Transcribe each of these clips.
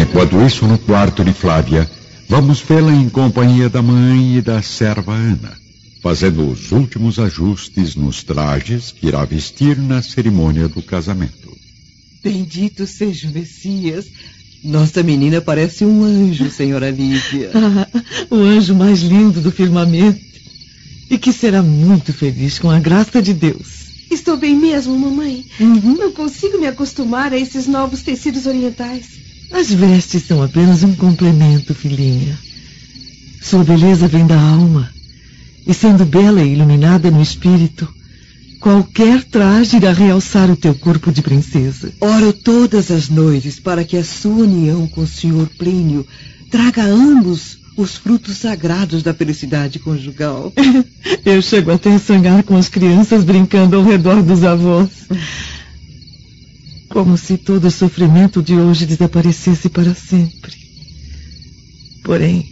Enquanto isso, no quarto de Flávia, vamos vê-la em companhia da mãe e da serva Ana, fazendo os últimos ajustes nos trajes que irá vestir na cerimônia do casamento. Bendito seja o Messias. Nossa menina parece um anjo, senhora Lívia. Ah, o anjo mais lindo do firmamento. E que será muito feliz com a graça de Deus. Estou bem mesmo, mamãe. Uhum. Não consigo me acostumar a esses novos tecidos orientais. As vestes são apenas um complemento, filhinha. Sua beleza vem da alma. E sendo bela e iluminada no espírito, qualquer traje irá realçar o teu corpo de princesa. Oro todas as noites para que a sua união com o senhor Plínio traga a ambos os frutos sagrados da felicidade conjugal. Eu chego até a sonhar com as crianças brincando ao redor dos avós. Como se todo o sofrimento de hoje desaparecesse para sempre. Porém,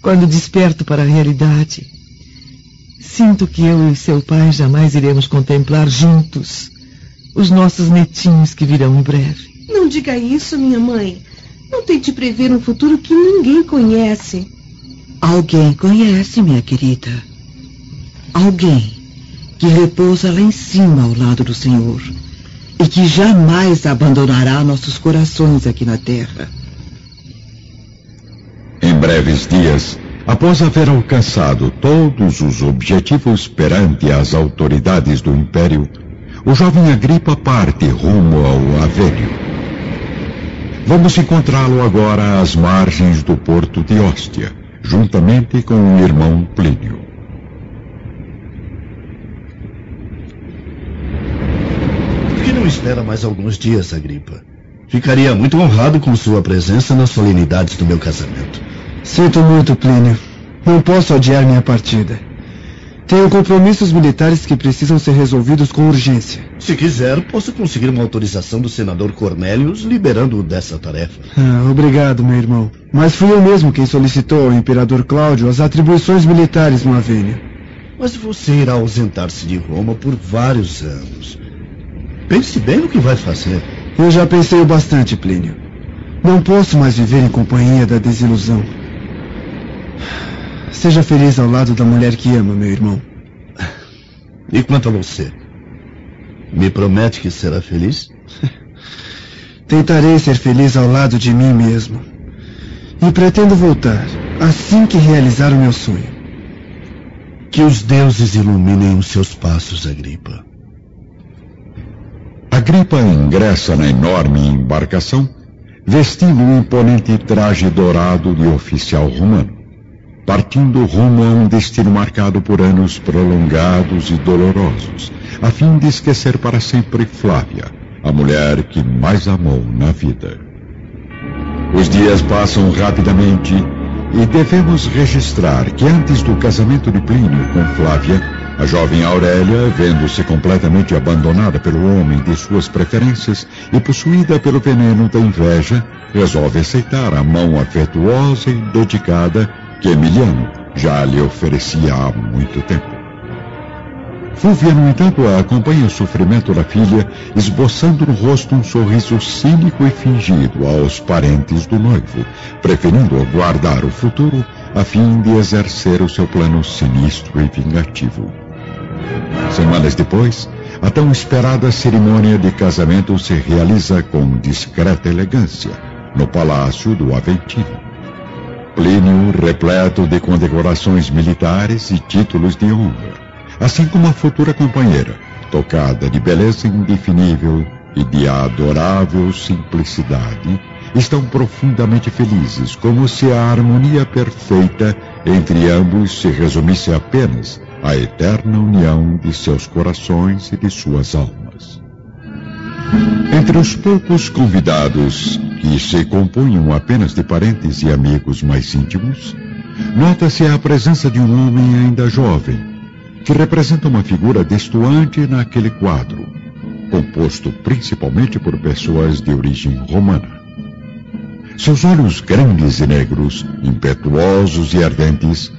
quando desperto para a realidade, sinto que eu e seu pai jamais iremos contemplar juntos os nossos netinhos que virão em breve. Não diga isso, minha mãe. Não tente prever um futuro que ninguém conhece. Alguém conhece, minha querida. Alguém que repousa lá em cima ao lado do Senhor e que jamais abandonará nossos corações aqui na terra. Em breves dias, após haver alcançado todos os objetivos perante as autoridades do Império, o jovem Agripa parte rumo ao Avênio. Vamos encontrá-lo agora às margens do porto de Hóstia, juntamente com o irmão Plínio. Por que não espera mais alguns dias, Agripa? Ficaria muito honrado com sua presença nas solenidades do meu casamento. Sinto muito, Plínio. Não posso adiar minha partida. Tenho compromissos militares que precisam ser resolvidos com urgência. Se quiser, posso conseguir uma autorização do senador Cornélios liberando-o dessa tarefa. Ah, obrigado, meu irmão. Mas fui eu mesmo quem solicitou ao imperador Cláudio as atribuições militares no Avênia. Mas você irá ausentar-se de Roma por vários anos. Pense bem no que vai fazer. Eu já pensei o bastante, Plínio. Não posso mais viver em companhia da desilusão. Seja feliz ao lado da mulher que ama, meu irmão. E quanto a você? Me promete que será feliz? Tentarei ser feliz ao lado de mim mesmo. E pretendo voltar assim que realizar o meu sonho. Que os deuses iluminem os seus passos, Agripa. Agripa ingressa na enorme embarcação, vestindo um imponente traje dourado de oficial romano partindo rumo a um destino marcado por anos prolongados e dolorosos, a fim de esquecer para sempre Flávia, a mulher que mais amou na vida. Os dias passam rapidamente e devemos registrar que antes do casamento de Plínio com Flávia, a jovem Aurélia, vendo-se completamente abandonada pelo homem de suas preferências e possuída pelo veneno da inveja, resolve aceitar a mão afetuosa e dedicada que Emiliano já lhe oferecia há muito tempo. Fúvia, no entanto, acompanha o sofrimento da filha, esboçando no rosto um sorriso cínico e fingido aos parentes do noivo, preferindo aguardar o futuro a fim de exercer o seu plano sinistro e vingativo. Semanas depois, a tão esperada cerimônia de casamento se realiza com discreta elegância, no palácio do Aventino. Plínio repleto de condecorações militares e títulos de honra, assim como a futura companheira, tocada de beleza indefinível e de adorável simplicidade, estão profundamente felizes, como se a harmonia perfeita entre ambos se resumisse apenas à eterna união de seus corações e de suas almas. Entre os poucos convidados que se compunham apenas de parentes e amigos mais íntimos, nota-se a presença de um homem ainda jovem, que representa uma figura destoante naquele quadro, composto principalmente por pessoas de origem romana. Seus olhos grandes e negros, impetuosos e ardentes,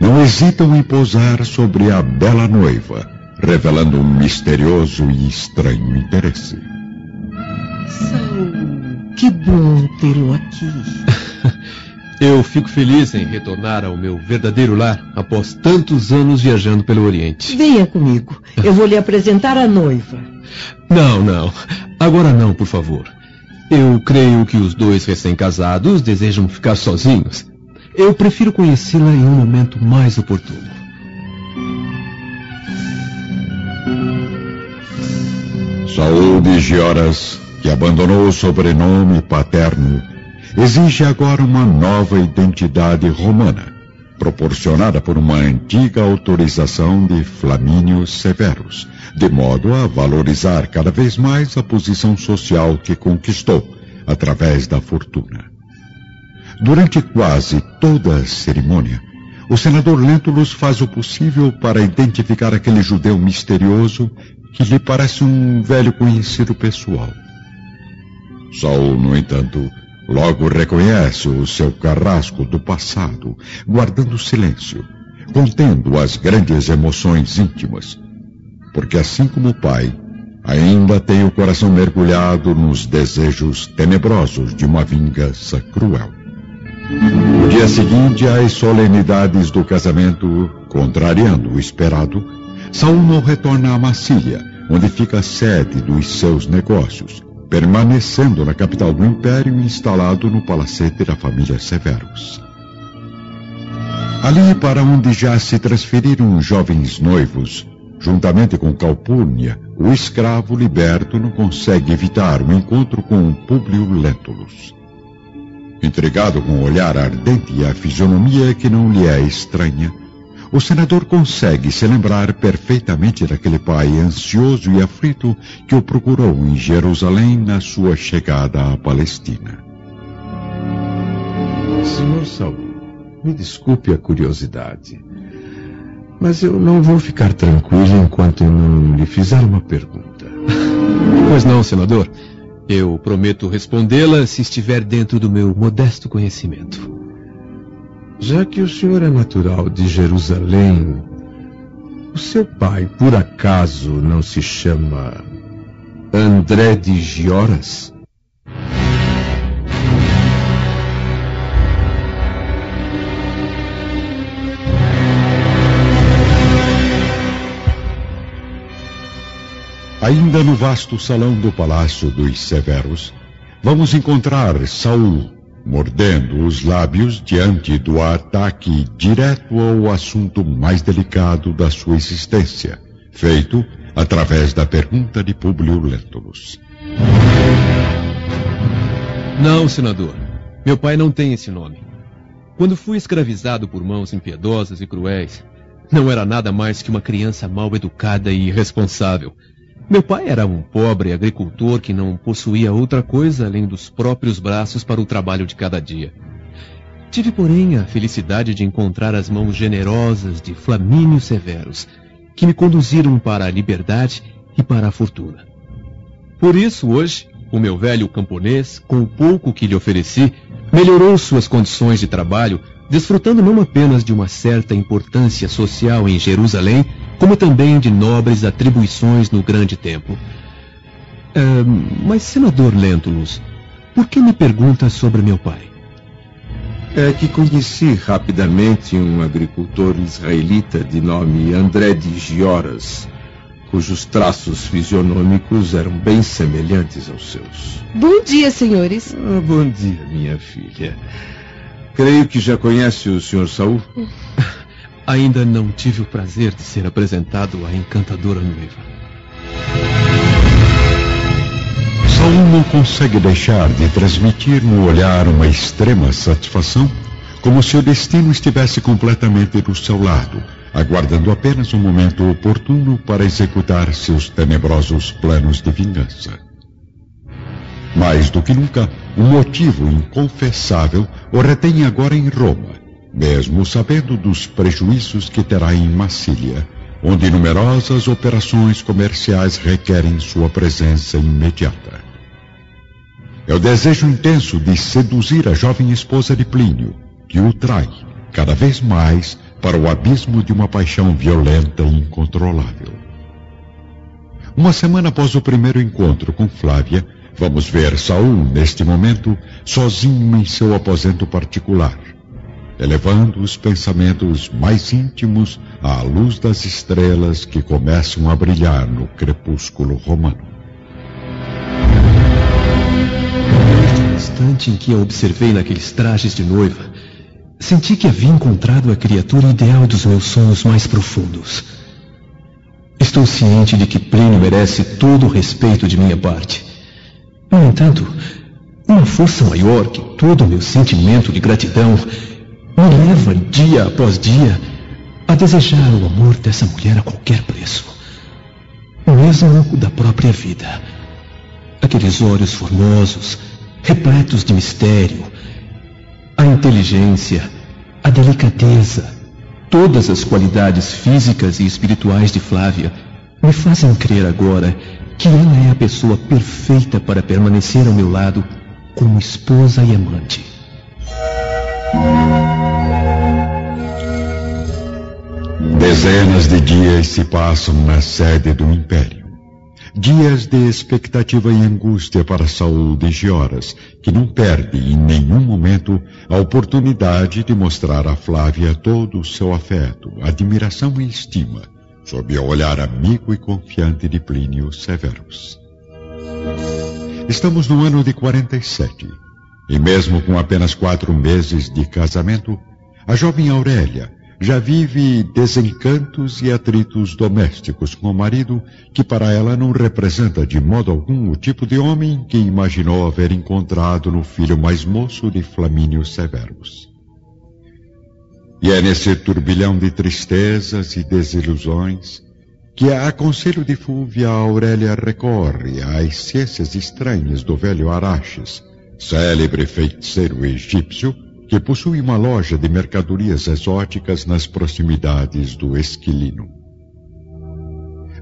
não hesitam em pousar sobre a bela noiva, revelando um misterioso e estranho interesse. Saul, que bom tê-lo aqui. Eu fico feliz em retornar ao meu verdadeiro lar após tantos anos viajando pelo Oriente. Venha comigo. Eu vou lhe apresentar a noiva. Não, não. Agora não, por favor. Eu creio que os dois recém-casados desejam ficar sozinhos. Eu prefiro conhecê-la em um momento mais oportuno. Saúl de Gioras, que abandonou o sobrenome paterno, exige agora uma nova identidade romana, proporcionada por uma antiga autorização de Flamínio Severus, de modo a valorizar cada vez mais a posição social que conquistou através da fortuna. Durante quase toda a cerimônia, o senador Lentulus faz o possível para identificar aquele judeu misterioso que lhe parece um velho conhecido pessoal. Saul, no entanto, logo reconhece o seu carrasco do passado, guardando silêncio, contendo as grandes emoções íntimas, porque assim como o pai, ainda tem o coração mergulhado nos desejos tenebrosos de uma vingança cruel. No dia seguinte, às solenidades do casamento, contrariando o esperado, Saul não retorna a Massília, onde fica a sede dos seus negócios, permanecendo na capital do império instalado no palacete da família Severus. Ali para onde já se transferiram os jovens noivos, juntamente com Calpurnia, o escravo liberto não consegue evitar o encontro com Públio Lentulus. Intrigado com o olhar ardente e a fisionomia que não lhe é estranha, o senador consegue se lembrar perfeitamente daquele pai ansioso e aflito que o procurou em Jerusalém na sua chegada à Palestina. Senhor Saul, me desculpe a curiosidade, mas eu não vou ficar tranquilo enquanto eu não lhe fizer uma pergunta. Pois não, senador. Eu prometo respondê-la se estiver dentro do meu modesto conhecimento. Já que o senhor é natural de Jerusalém, o seu pai, por acaso, não se chama André de Gioras? Ainda no vasto salão do palácio dos Severos, vamos encontrar Saul, mordendo os lábios diante do ataque direto ao assunto mais delicado da sua existência, feito através da pergunta de Publio Lentulus. Não, senador. Meu pai não tem esse nome. Quando fui escravizado por mãos impiedosas e cruéis, não era nada mais que uma criança mal educada e irresponsável meu pai era um pobre agricultor que não possuía outra coisa além dos próprios braços para o trabalho de cada dia. Tive, porém, a felicidade de encontrar as mãos generosas de Flamínio Severus, que me conduziram para a liberdade e para a fortuna. Por isso, hoje, o meu velho camponês, com o pouco que lhe ofereci, melhorou suas condições de trabalho, desfrutando não apenas de uma certa importância social em Jerusalém, como também de nobres atribuições no grande tempo. É, mas, senador Lentulus, por que me pergunta sobre meu pai? É que conheci rapidamente um agricultor israelita de nome André de Gioras, cujos traços fisionômicos eram bem semelhantes aos seus. Bom dia, senhores. Ah, bom dia, minha filha. Creio que já conhece o Sr. Saul. Ainda não tive o prazer de ser apresentado à encantadora noiva. Saul não consegue deixar de transmitir no olhar uma extrema satisfação, como se o destino estivesse completamente do seu lado, aguardando apenas um momento oportuno para executar seus tenebrosos planos de vingança. Mais do que nunca, um motivo inconfessável o retém agora em Roma mesmo sabendo dos prejuízos que terá em Massília, onde numerosas operações comerciais requerem sua presença imediata. É o desejo intenso de seduzir a jovem esposa de Plínio, que o trai, cada vez mais, para o abismo de uma paixão violenta e incontrolável. Uma semana após o primeiro encontro com Flávia, vamos ver Saul, neste momento, sozinho em seu aposento particular, elevando os pensamentos mais íntimos à luz das estrelas que começam a brilhar no crepúsculo romano. No instante em que a observei naqueles trajes de noiva, senti que havia encontrado a criatura ideal dos meus sonhos mais profundos. Estou ciente de que Plínio merece todo o respeito de minha parte. No entanto, uma força maior que todo o meu sentimento de gratidão me leva, dia após dia, a desejar o amor dessa mulher a qualquer preço. Mesmo o da própria vida. Aqueles olhos formosos, repletos de mistério, a inteligência, a delicadeza, todas as qualidades físicas e espirituais de Flávia me fazem crer agora que ela é a pessoa perfeita para permanecer ao meu lado como esposa e amante. Dezenas de dias se passam na sede do Império. Dias de expectativa e angústia para Saul de Gioras, que não perde em nenhum momento a oportunidade de mostrar a Flávia todo o seu afeto, admiração e estima, sob o olhar amigo e confiante de Plínio Severus. Estamos no ano de 47, e mesmo com apenas quatro meses de casamento, a jovem Aurélia, já vive desencantos e atritos domésticos com o marido, que para ela não representa de modo algum o tipo de homem que imaginou haver encontrado no filho mais moço de Flamínio Severus. E é nesse turbilhão de tristezas e desilusões que, a conselho de Fúvia, Aurélia recorre às ciências estranhas do velho Araches, célebre feiticeiro egípcio, que possui uma loja de mercadorias exóticas nas proximidades do Esquilino.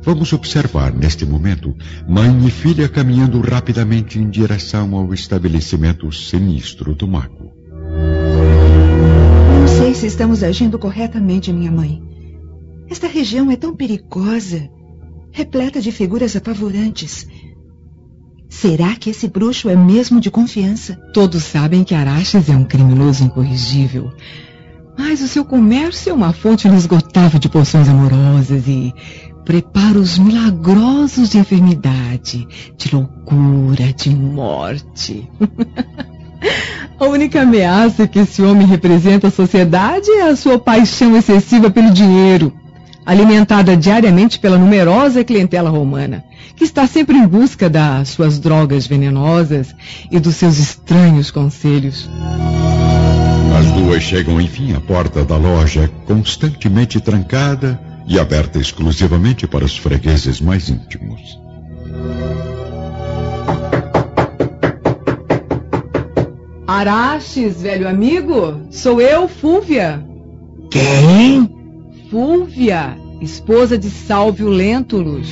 Vamos observar neste momento mãe e filha caminhando rapidamente em direção ao estabelecimento sinistro do mago. Se estamos agindo corretamente, minha mãe. Esta região é tão perigosa, repleta de figuras apavorantes. Será que esse bruxo é mesmo de confiança? Todos sabem que Araches é um criminoso incorrigível. Mas o seu comércio é uma fonte inesgotável de poções amorosas e preparos milagrosos de enfermidade, de loucura, de morte. a única ameaça que esse homem representa à sociedade é a sua paixão excessiva pelo dinheiro alimentada diariamente pela numerosa clientela romana, que está sempre em busca das suas drogas venenosas e dos seus estranhos conselhos. As duas chegam enfim à porta da loja, constantemente trancada e aberta exclusivamente para os fregueses mais íntimos. Araches, velho amigo, sou eu, Fúvia. Quem? Fúvia, esposa de Sálvio Lentulus.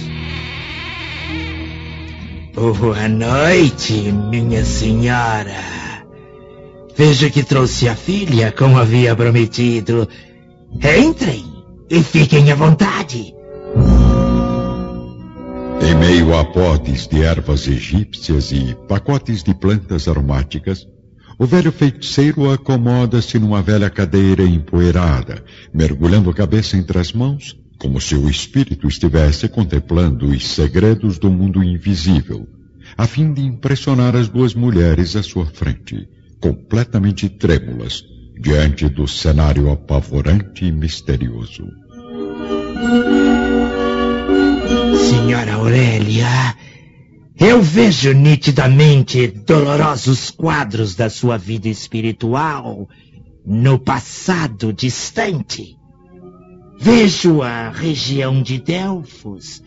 Boa noite, minha senhora. Vejo que trouxe a filha, como havia prometido. Entrem e fiquem à vontade. Em meio a potes de ervas egípcias e pacotes de plantas aromáticas, o velho feiticeiro acomoda-se numa velha cadeira empoeirada, mergulhando a cabeça entre as mãos, como se o espírito estivesse contemplando os segredos do mundo invisível, a fim de impressionar as duas mulheres à sua frente, completamente trêmulas, diante do cenário apavorante e misterioso. Senhora Aurélia, eu vejo nitidamente dolorosos quadros da sua vida espiritual no passado distante. Vejo a região de Delfos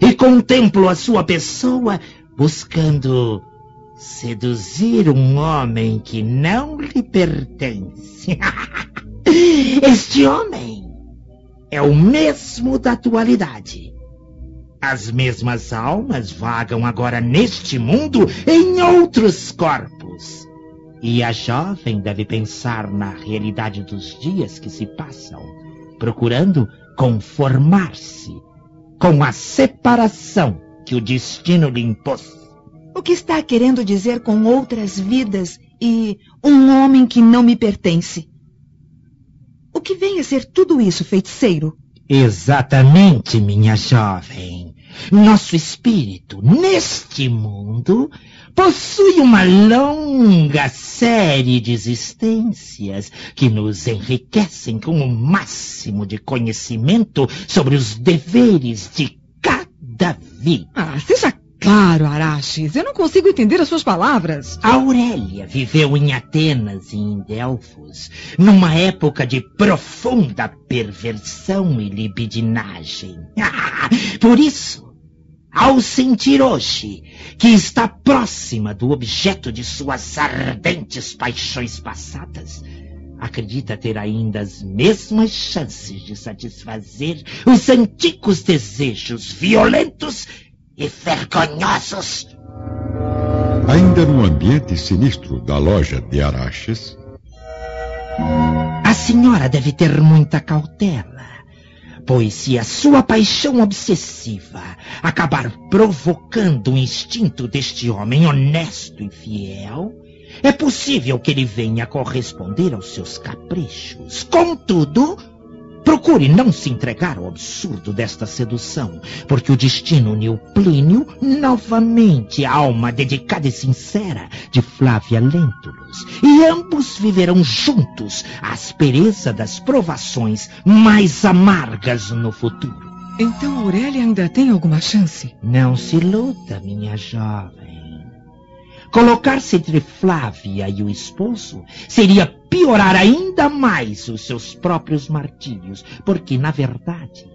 e contemplo a sua pessoa buscando seduzir um homem que não lhe pertence. este homem é o mesmo da atualidade. As mesmas almas vagam agora neste mundo em outros corpos. E a jovem deve pensar na realidade dos dias que se passam procurando conformar-se com a separação que o destino lhe impôs. O que está querendo dizer com outras vidas e um homem que não me pertence? O que vem a ser tudo isso, feiticeiro? Exatamente, minha jovem. Nosso espírito, neste mundo, possui uma longa série de existências que nos enriquecem com o máximo de conhecimento sobre os deveres de cada vida. Ah, seja claro, Araches. Eu não consigo entender as suas palavras. Aurélia viveu em Atenas e em Delfos, numa época de profunda perversão e libidinagem. Ah, por isso, ao sentir hoje que está próxima do objeto de suas ardentes paixões passadas, acredita ter ainda as mesmas chances de satisfazer os antigos desejos violentos e vergonhosos. Ainda no ambiente sinistro da loja de Araches, A senhora deve ter muita cautela, pois se a sua paixão obsessiva acabar provocando o instinto deste homem honesto e fiel, é possível que ele venha corresponder aos seus caprichos. Contudo, procure não se entregar ao absurdo desta sedução, porque o destino uniu Plínio novamente à alma dedicada e sincera de Flávia Lentulus, e ambos viverão juntos a aspereza das provações mais amargas no futuro. Então Aurélia ainda tem alguma chance? Não se iluda, minha jovem. Colocar-se entre Flávia e o esposo seria piorar ainda mais os seus próprios martírios, porque, na verdade,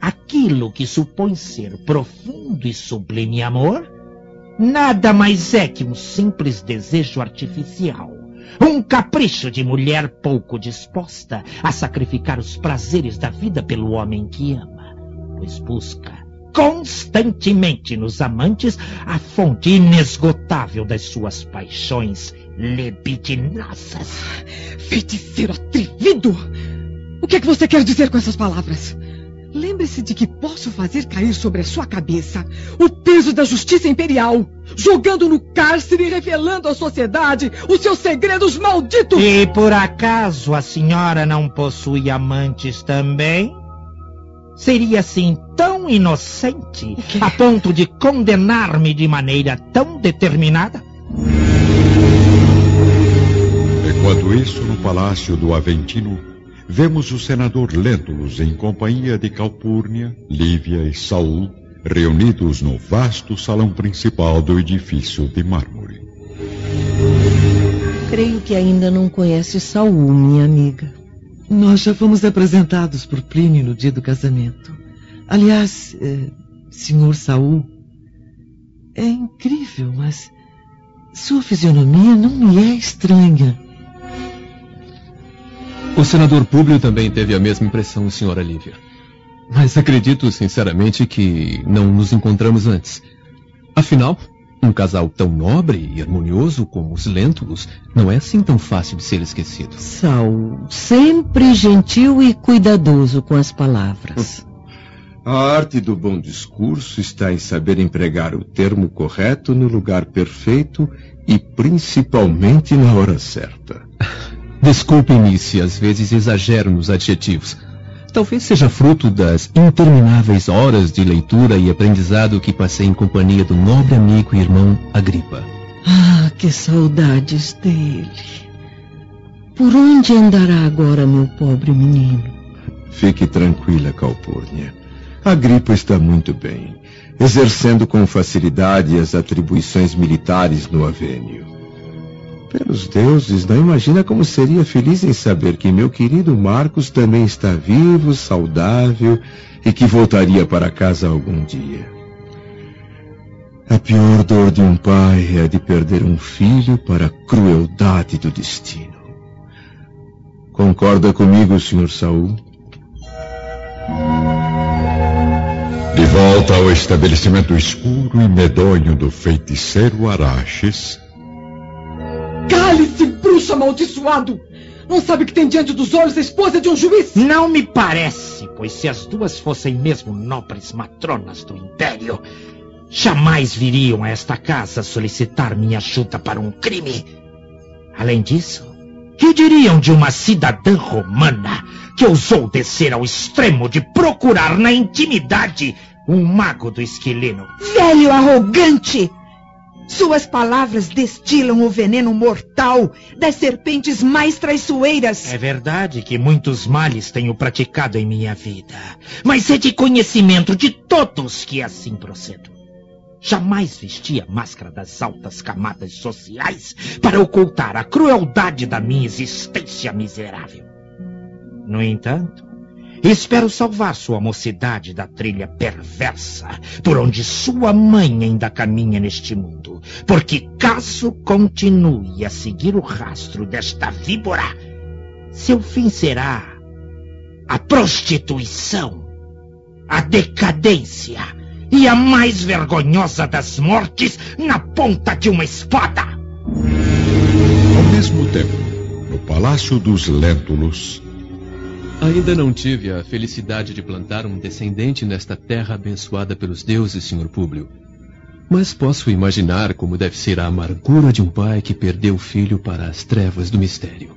aquilo que supõe ser profundo e sublime amor nada mais é que um simples desejo artificial. Um capricho de mulher pouco disposta a sacrificar os prazeres da vida pelo homem que ama, pois busca constantemente nos amantes a fonte inesgotável das suas paixões libidinosas. Feiticeiro atrevido! O que é que você quer dizer com essas palavras? Lembre-se de que posso fazer cair sobre a sua cabeça o peso da justiça imperial, jogando no cárcere e revelando à sociedade os seus segredos malditos. E por acaso a senhora não possui amantes também? Seria assim tão inocente a ponto de condenar-me de maneira tão determinada? enquanto isso, no palácio do Aventino, vemos o senador Lentulus em companhia de Calpurnia, Lívia e Saul, reunidos no vasto salão principal do edifício de mármore. Creio que ainda não conhece Saul, minha amiga. Nós já fomos apresentados por Plínio no dia do casamento. Aliás, eh, senhor Saul, é incrível, mas sua fisionomia não me é estranha. O senador Públio também teve a mesma impressão, senhora Lívia. Mas acredito sinceramente que não nos encontramos antes. Afinal, um casal tão nobre e harmonioso como os Lentulus não é assim tão fácil de ser esquecido. Saul, sempre gentil e cuidadoso com as palavras. A arte do bom discurso está em saber empregar o termo correto no lugar perfeito e principalmente na hora certa. Desculpem-me se às vezes exagero nos adjetivos. Talvez seja fruto das intermináveis horas de leitura e aprendizado que passei em companhia do nobre amigo e irmão Agripa. Ah, que saudades dele. Por onde andará agora meu pobre menino? Fique tranquila, Calpurnia. A Gripa está muito bem, exercendo com facilidade as atribuições militares no Avênio. Pelos deuses, não imagina como seria feliz em saber que meu querido Marcos também está vivo, saudável e que voltaria para casa algum dia. A pior dor de um pai é a de perder um filho para a crueldade do destino. Concorda comigo, Sr. Saul? De volta ao estabelecimento escuro e medonho do feiticeiro Araches, Cale-se, bruxo amaldiçoado! Não sabe que tem diante dos olhos a esposa de um juiz? Não me parece, pois se as duas fossem mesmo nobres matronas do Império, jamais viriam a esta casa solicitar minha ajuda para um crime. Além disso, que diriam de uma cidadã romana que ousou descer ao extremo de procurar na intimidade um mago do esquilino? Velho arrogante! Suas palavras destilam o veneno mortal das serpentes mais traiçoeiras. É verdade que muitos males tenho praticado em minha vida, mas é de conhecimento de todos que assim procedo. Jamais vesti a máscara das altas camadas sociais para ocultar a crueldade da minha existência miserável. No entanto, Espero salvar sua mocidade da trilha perversa por onde sua mãe ainda caminha neste mundo. Porque caso continue a seguir o rastro desta víbora, seu fim será a prostituição, a decadência e a mais vergonhosa das mortes na ponta de uma espada. Ao mesmo tempo, no Palácio dos Léntulos, Ainda não tive a felicidade de plantar um descendente nesta terra abençoada pelos deuses, Sr. Públio. Mas posso imaginar como deve ser a amargura de um pai que perdeu o filho para as trevas do mistério.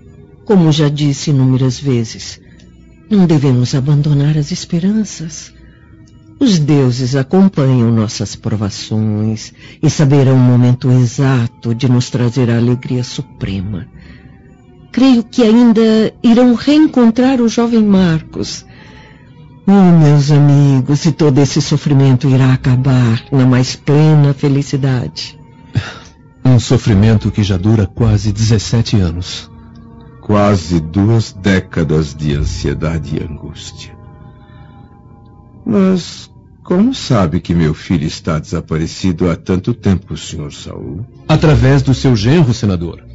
Como já disse inúmeras vezes, não devemos abandonar as esperanças. Os deuses acompanham nossas provações e saberão o momento exato de nos trazer a alegria suprema creio que ainda irão reencontrar o jovem Marcos. Oh, meus amigos, e todo esse sofrimento irá acabar na mais plena felicidade. Um sofrimento que já dura quase 17 anos. Quase duas décadas de ansiedade e angústia. Mas como sabe que meu filho está desaparecido há tanto tempo, Sr. Saul? Através do seu genro, senador.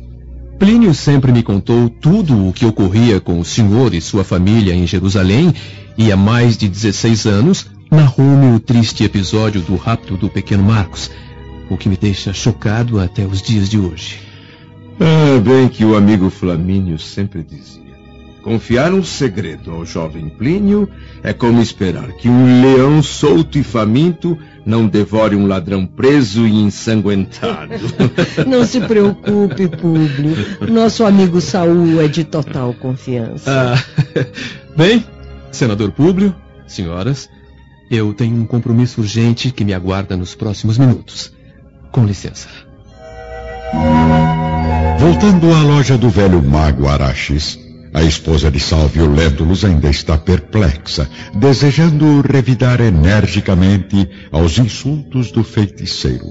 Plínio sempre me contou tudo o que ocorria com o senhor e sua família em Jerusalém e há mais de 16 anos narrou-me o triste episódio do rapto do pequeno Marcos, o que me deixa chocado até os dias de hoje. Ah, bem que o amigo Flamínio sempre dizia. Confiar um segredo ao jovem Plínio é como esperar que um leão solto e faminto não devore um ladrão preso e ensanguentado. Não se preocupe, Públio. Nosso amigo Saul é de total confiança. Ah, bem, senador Públio, senhoras, eu tenho um compromisso urgente que me aguarda nos próximos minutos. Com licença. Voltando à loja do velho mago Araxes, a esposa de Salvio Lentulus ainda está perplexa, desejando revidar energicamente aos insultos do feiticeiro.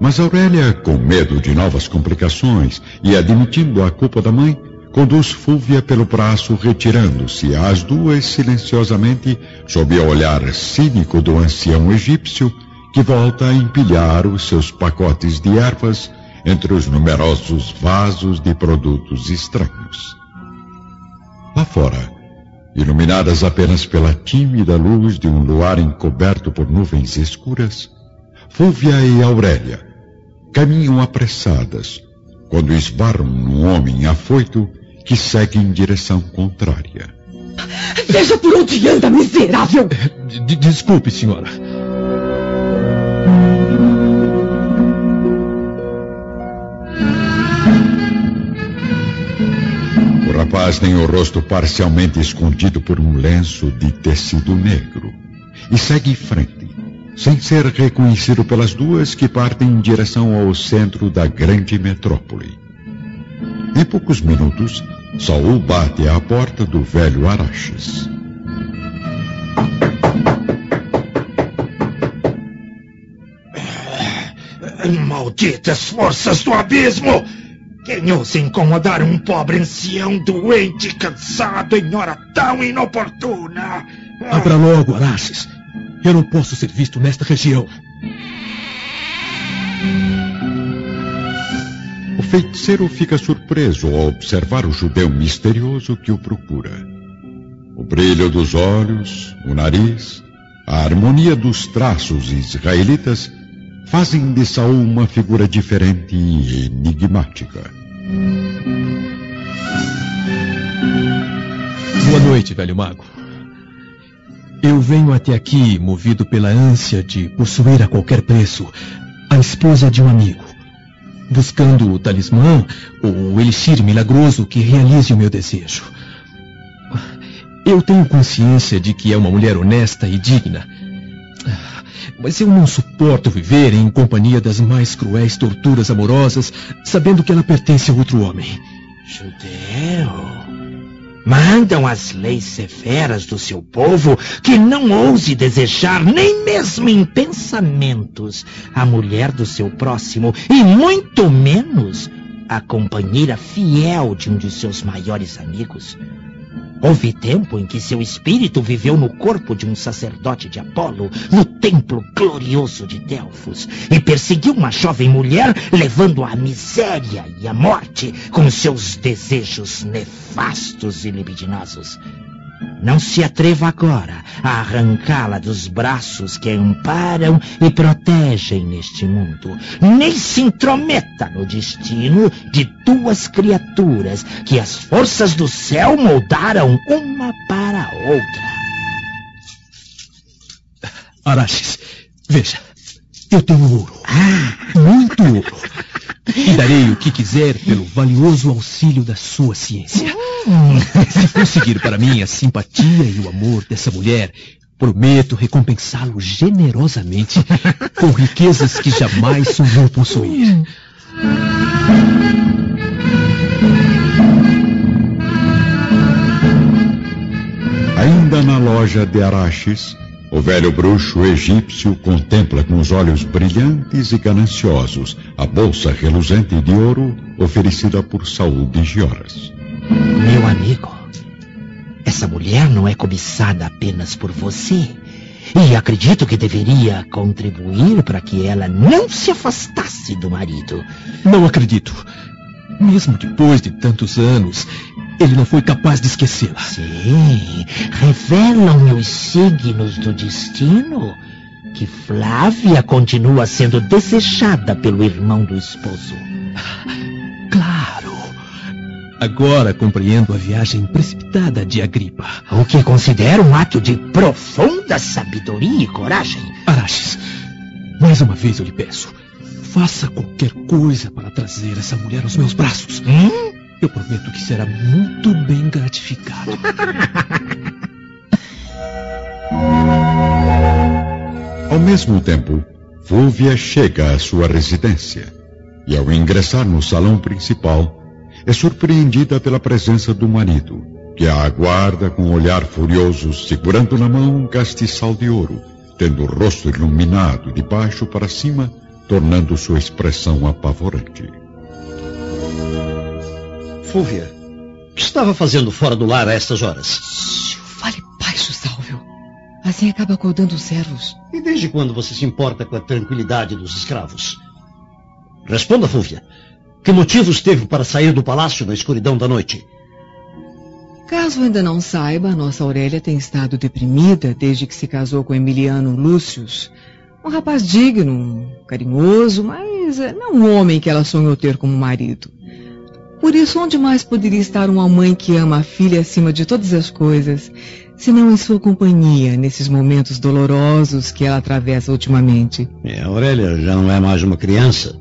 Mas Aurélia, com medo de novas complicações e admitindo a culpa da mãe, conduz Fúvia pelo braço, retirando-se as duas silenciosamente sob o olhar cínico do ancião egípcio, que volta a empilhar os seus pacotes de ervas entre os numerosos vasos de produtos estranhos. Lá fora, iluminadas apenas pela tímida luz de um luar encoberto por nuvens escuras, Fúvia e Aurélia caminham apressadas quando esbarram num homem afoito que segue em direção contrária. Veja por onde anda, miserável! D Desculpe, senhora. Rapaz tem o rosto parcialmente escondido por um lenço de tecido negro e segue em frente, sem ser reconhecido pelas duas que partem em direção ao centro da grande metrópole. Em poucos minutos, Saul bate à porta do velho Araxes. Malditas forças do abismo! Quem ousa incomodar um pobre ancião doente e cansado em hora tão inoportuna? Abra logo, Araxes. Eu não posso ser visto nesta região. O feiticeiro fica surpreso ao observar o judeu misterioso que o procura. O brilho dos olhos, o nariz, a harmonia dos traços israelitas fazem de Saul uma figura diferente e enigmática. Boa noite, velho mago. Eu venho até aqui movido pela ânsia de possuir a qualquer preço a esposa de um amigo, buscando o talismã ou o elixir milagroso que realize o meu desejo. Eu tenho consciência de que é uma mulher honesta e digna. Mas eu não suporto viver em companhia das mais cruéis torturas amorosas, sabendo que ela pertence a outro homem. Judeu. Mandam as leis severas do seu povo que não ouse desejar, nem mesmo em pensamentos, a mulher do seu próximo, e muito menos a companheira fiel de um de seus maiores amigos. Houve tempo em que seu espírito viveu no corpo de um sacerdote de Apolo, no templo glorioso de Delfos, e perseguiu uma jovem mulher, levando-a à miséria e à morte com seus desejos nefastos e libidinosos. Não se atreva agora a arrancá-la dos braços que a amparam e protegem neste mundo. Nem se intrometa no destino de duas criaturas que as forças do céu moldaram uma para a outra. Araxes, veja, eu tenho ouro. Ah. Muito ouro. E darei o que quiser pelo valioso auxílio da sua ciência. Se conseguir para mim a simpatia e o amor dessa mulher, prometo recompensá-lo generosamente com riquezas que jamais sonhou possuir. Ainda na loja de Araxes, o velho bruxo egípcio contempla com os olhos brilhantes e gananciosos a bolsa reluzente de ouro oferecida por Saul de Gioras. Meu amigo, essa mulher não é cobiçada apenas por você. E acredito que deveria contribuir para que ela não se afastasse do marido. Não acredito. Mesmo depois de tantos anos, ele não foi capaz de esquecê-la. Sim, revelam-me os signos do destino que Flávia continua sendo desejada pelo irmão do esposo. Claro. Agora compreendo a viagem precipitada de Agripa. O que considero um ato de profunda sabedoria e coragem. Araxes, mais uma vez eu lhe peço, faça qualquer coisa para trazer essa mulher aos meus braços. Hum? Eu prometo que será muito bem gratificado. Ao mesmo tempo, Fúvia chega à sua residência e, ao ingressar no salão principal, é surpreendida pela presença do marido, que a aguarda com um olhar furioso, segurando na mão um castiçal de ouro, tendo o rosto iluminado de baixo para cima, tornando sua expressão apavorante. Fúvia, o que estava fazendo fora do lar a estas horas? Shhh, fale baixo, Sálvio. Assim acaba acordando os servos. E desde quando você se importa com a tranquilidade dos escravos? Responda, Fúvia. Que motivos teve para sair do palácio na escuridão da noite? Caso ainda não saiba, nossa Aurélia tem estado deprimida desde que se casou com Emiliano Lúcius. Um rapaz digno, carinhoso, mas eh, não um homem que ela sonhou ter como marido. Por isso, onde mais poderia estar uma mãe que ama a filha acima de todas as coisas, senão em sua companhia nesses momentos dolorosos que ela atravessa ultimamente? É, a Aurélia já não é mais uma criança.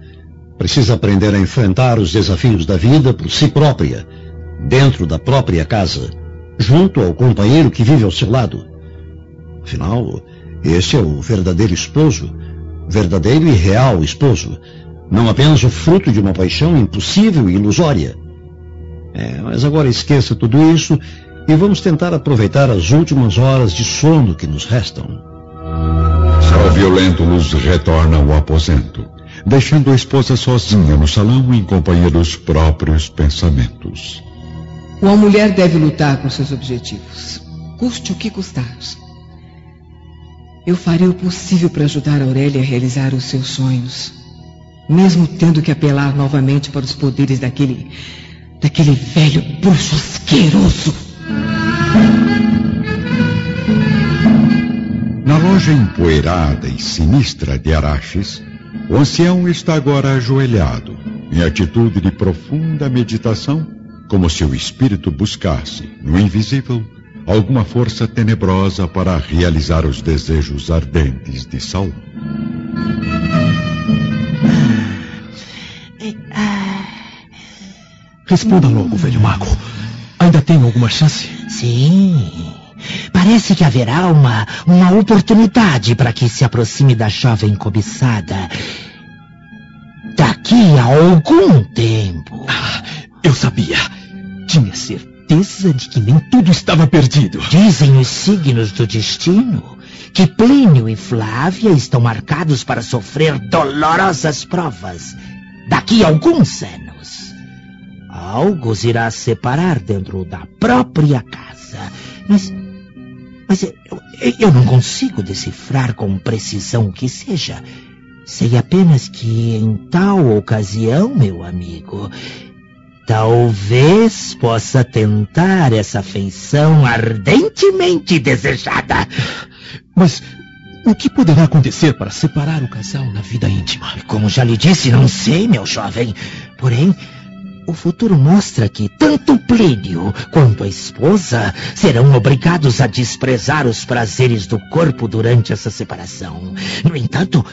Precisa aprender a enfrentar os desafios da vida por si própria, dentro da própria casa, junto ao companheiro que vive ao seu lado. Afinal, este é o verdadeiro esposo, verdadeiro e real esposo, não apenas o fruto de uma paixão impossível e ilusória. É, mas agora esqueça tudo isso e vamos tentar aproveitar as últimas horas de sono que nos restam. Sol violento nos retorna ao aposento deixando a esposa sozinha no salão em companhia dos próprios pensamentos. Uma mulher deve lutar por seus objetivos, custe o que custar. Eu farei o possível para ajudar Aurélia a realizar os seus sonhos, mesmo tendo que apelar novamente para os poderes daquele. daquele velho bruxo asqueroso. Na loja empoeirada e sinistra de Araxes, o ancião está agora ajoelhado, em atitude de profunda meditação, como se o espírito buscasse, no invisível, alguma força tenebrosa para realizar os desejos ardentes de Saul. Responda logo, velho mago. Ainda tem alguma chance? Sim. Parece que haverá uma, uma oportunidade para que se aproxime da jovem cobiçada. Daqui a algum tempo. Ah, eu sabia. Tinha certeza de que nem tudo estava perdido. Dizem os signos do destino que Plínio e Flávia estão marcados para sofrer dolorosas provas daqui a alguns anos. Algo os irá separar dentro da própria casa. Mas mas eu, eu não consigo decifrar com precisão o que seja. Sei apenas que em tal ocasião, meu amigo, talvez possa tentar essa feição ardentemente desejada. Mas o que poderá acontecer para separar o casal na vida íntima? Como já lhe disse, não sei, meu jovem. Porém, o futuro mostra que tanto Plínio quanto a esposa serão obrigados a desprezar os prazeres do corpo durante essa separação. No entanto,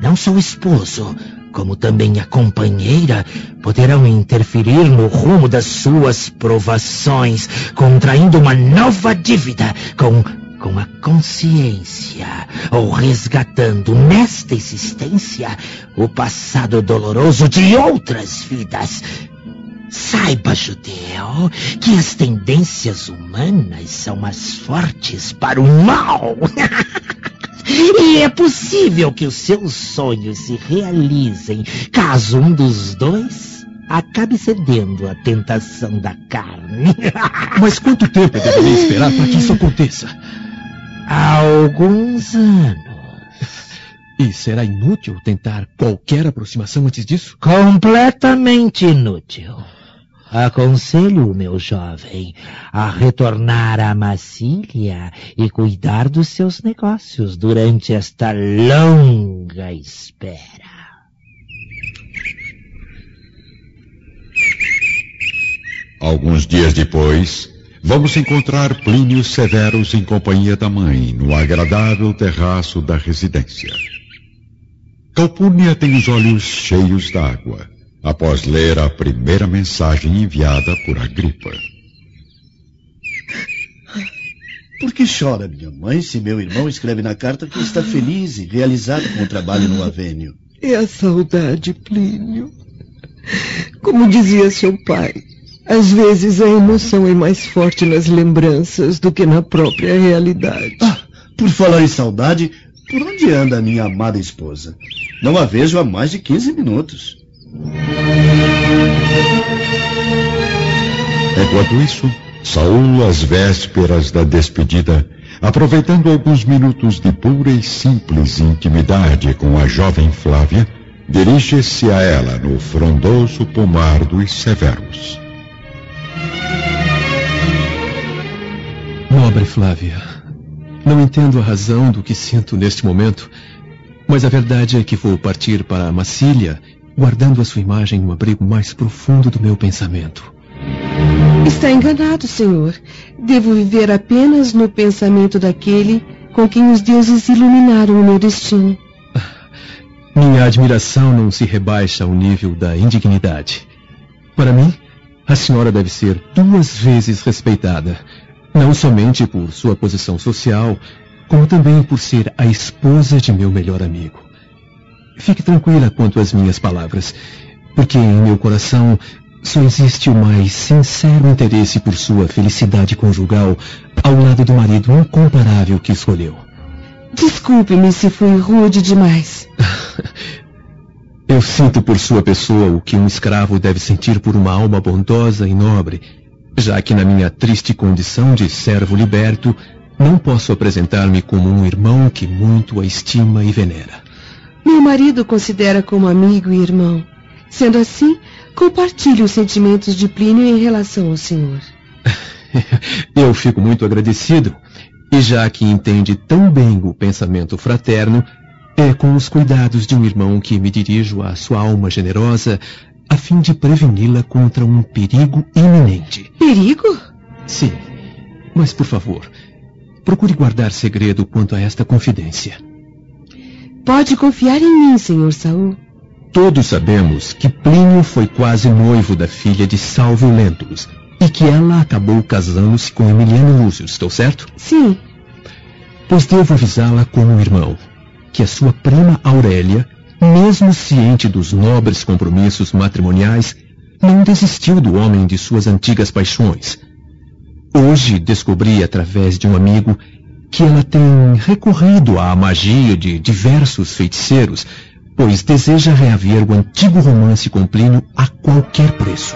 não só o esposo, como também a companheira, poderão interferir no rumo das suas provações, contraindo uma nova dívida com com a consciência, ou resgatando nesta existência o passado doloroso de outras vidas. Saiba, judeu, que as tendências humanas são mais fortes para o mal. e é possível que os seus sonhos se realizem caso um dos dois acabe cedendo à tentação da carne. Mas quanto tempo eu deveria esperar para que isso aconteça? Há alguns anos. E será inútil tentar qualquer aproximação antes disso? Completamente inútil. Aconselho o meu jovem a retornar à Massília e cuidar dos seus negócios durante esta longa espera. Alguns dias depois, Vamos encontrar Plínio Severus em companhia da mãe, no agradável terraço da residência. Calpurnia tem os olhos cheios d'água, após ler a primeira mensagem enviada por Agripa. Por que chora minha mãe se meu irmão escreve na carta que está feliz e realizado com o trabalho no Avênio? É a saudade, Plínio. Como dizia seu pai, às vezes a emoção é mais forte nas lembranças do que na própria realidade. Ah, por falar em saudade, por onde anda a minha amada esposa? Não a vejo há mais de 15 minutos. Enquanto isso, Saul, às vésperas da despedida, aproveitando alguns minutos de pura e simples intimidade com a jovem Flávia, dirige-se a ela no frondoso pomar dos Severos. Nobre Flávia, não entendo a razão do que sinto neste momento, mas a verdade é que vou partir para Massília, guardando a sua imagem no abrigo mais profundo do meu pensamento. Está enganado, senhor. Devo viver apenas no pensamento daquele com quem os deuses iluminaram o meu destino. Minha admiração não se rebaixa ao nível da indignidade. Para mim, a senhora deve ser duas vezes respeitada não somente por sua posição social, como também por ser a esposa de meu melhor amigo. Fique tranquila quanto às minhas palavras, porque em meu coração só existe o mais sincero interesse por sua felicidade conjugal ao lado do marido incomparável que escolheu. Desculpe-me se fui rude demais. Eu sinto por sua pessoa o que um escravo deve sentir por uma alma bondosa e nobre já que na minha triste condição de servo liberto, não posso apresentar-me como um irmão que muito a estima e venera. Meu marido considera como amigo e irmão. Sendo assim, compartilho os sentimentos de Plínio em relação ao senhor. Eu fico muito agradecido. E já que entende tão bem o pensamento fraterno, é com os cuidados de um irmão que me dirijo à sua alma generosa a fim de preveni-la contra um perigo iminente. Perigo? Sim. Mas, por favor, procure guardar segredo quanto a esta confidência. Pode confiar em mim, senhor Saul. Todos sabemos que Plínio foi quase noivo da filha de Salvio Lentulus e que ela acabou casando-se com Emiliano Lúcio, estou certo? Sim. Pois devo avisá-la como irmão que a sua prima Aurélia, mesmo ciente dos nobres compromissos matrimoniais, não desistiu do homem de suas antigas paixões. Hoje descobri através de um amigo que ela tem recorrido à magia de diversos feiticeiros, pois deseja reaver o antigo romance com Plínio a qualquer preço.